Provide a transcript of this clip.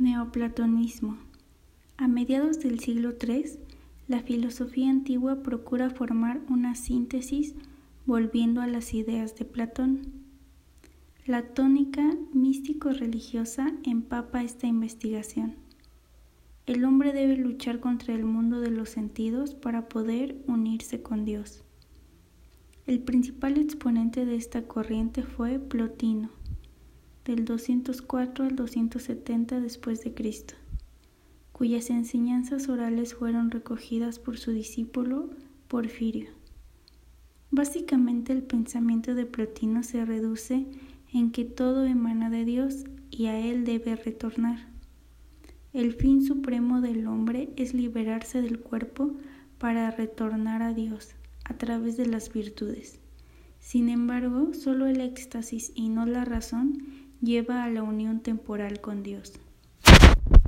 Neoplatonismo. A mediados del siglo III, la filosofía antigua procura formar una síntesis volviendo a las ideas de Platón. La tónica místico-religiosa empapa esta investigación. El hombre debe luchar contra el mundo de los sentidos para poder unirse con Dios. El principal exponente de esta corriente fue Plotino del 204 al 270 después de Cristo, cuyas enseñanzas orales fueron recogidas por su discípulo Porfirio. Básicamente el pensamiento de Plotino se reduce en que todo emana de Dios y a Él debe retornar. El fin supremo del hombre es liberarse del cuerpo para retornar a Dios a través de las virtudes. Sin embargo, solo el éxtasis y no la razón lleva a la unión temporal con Dios.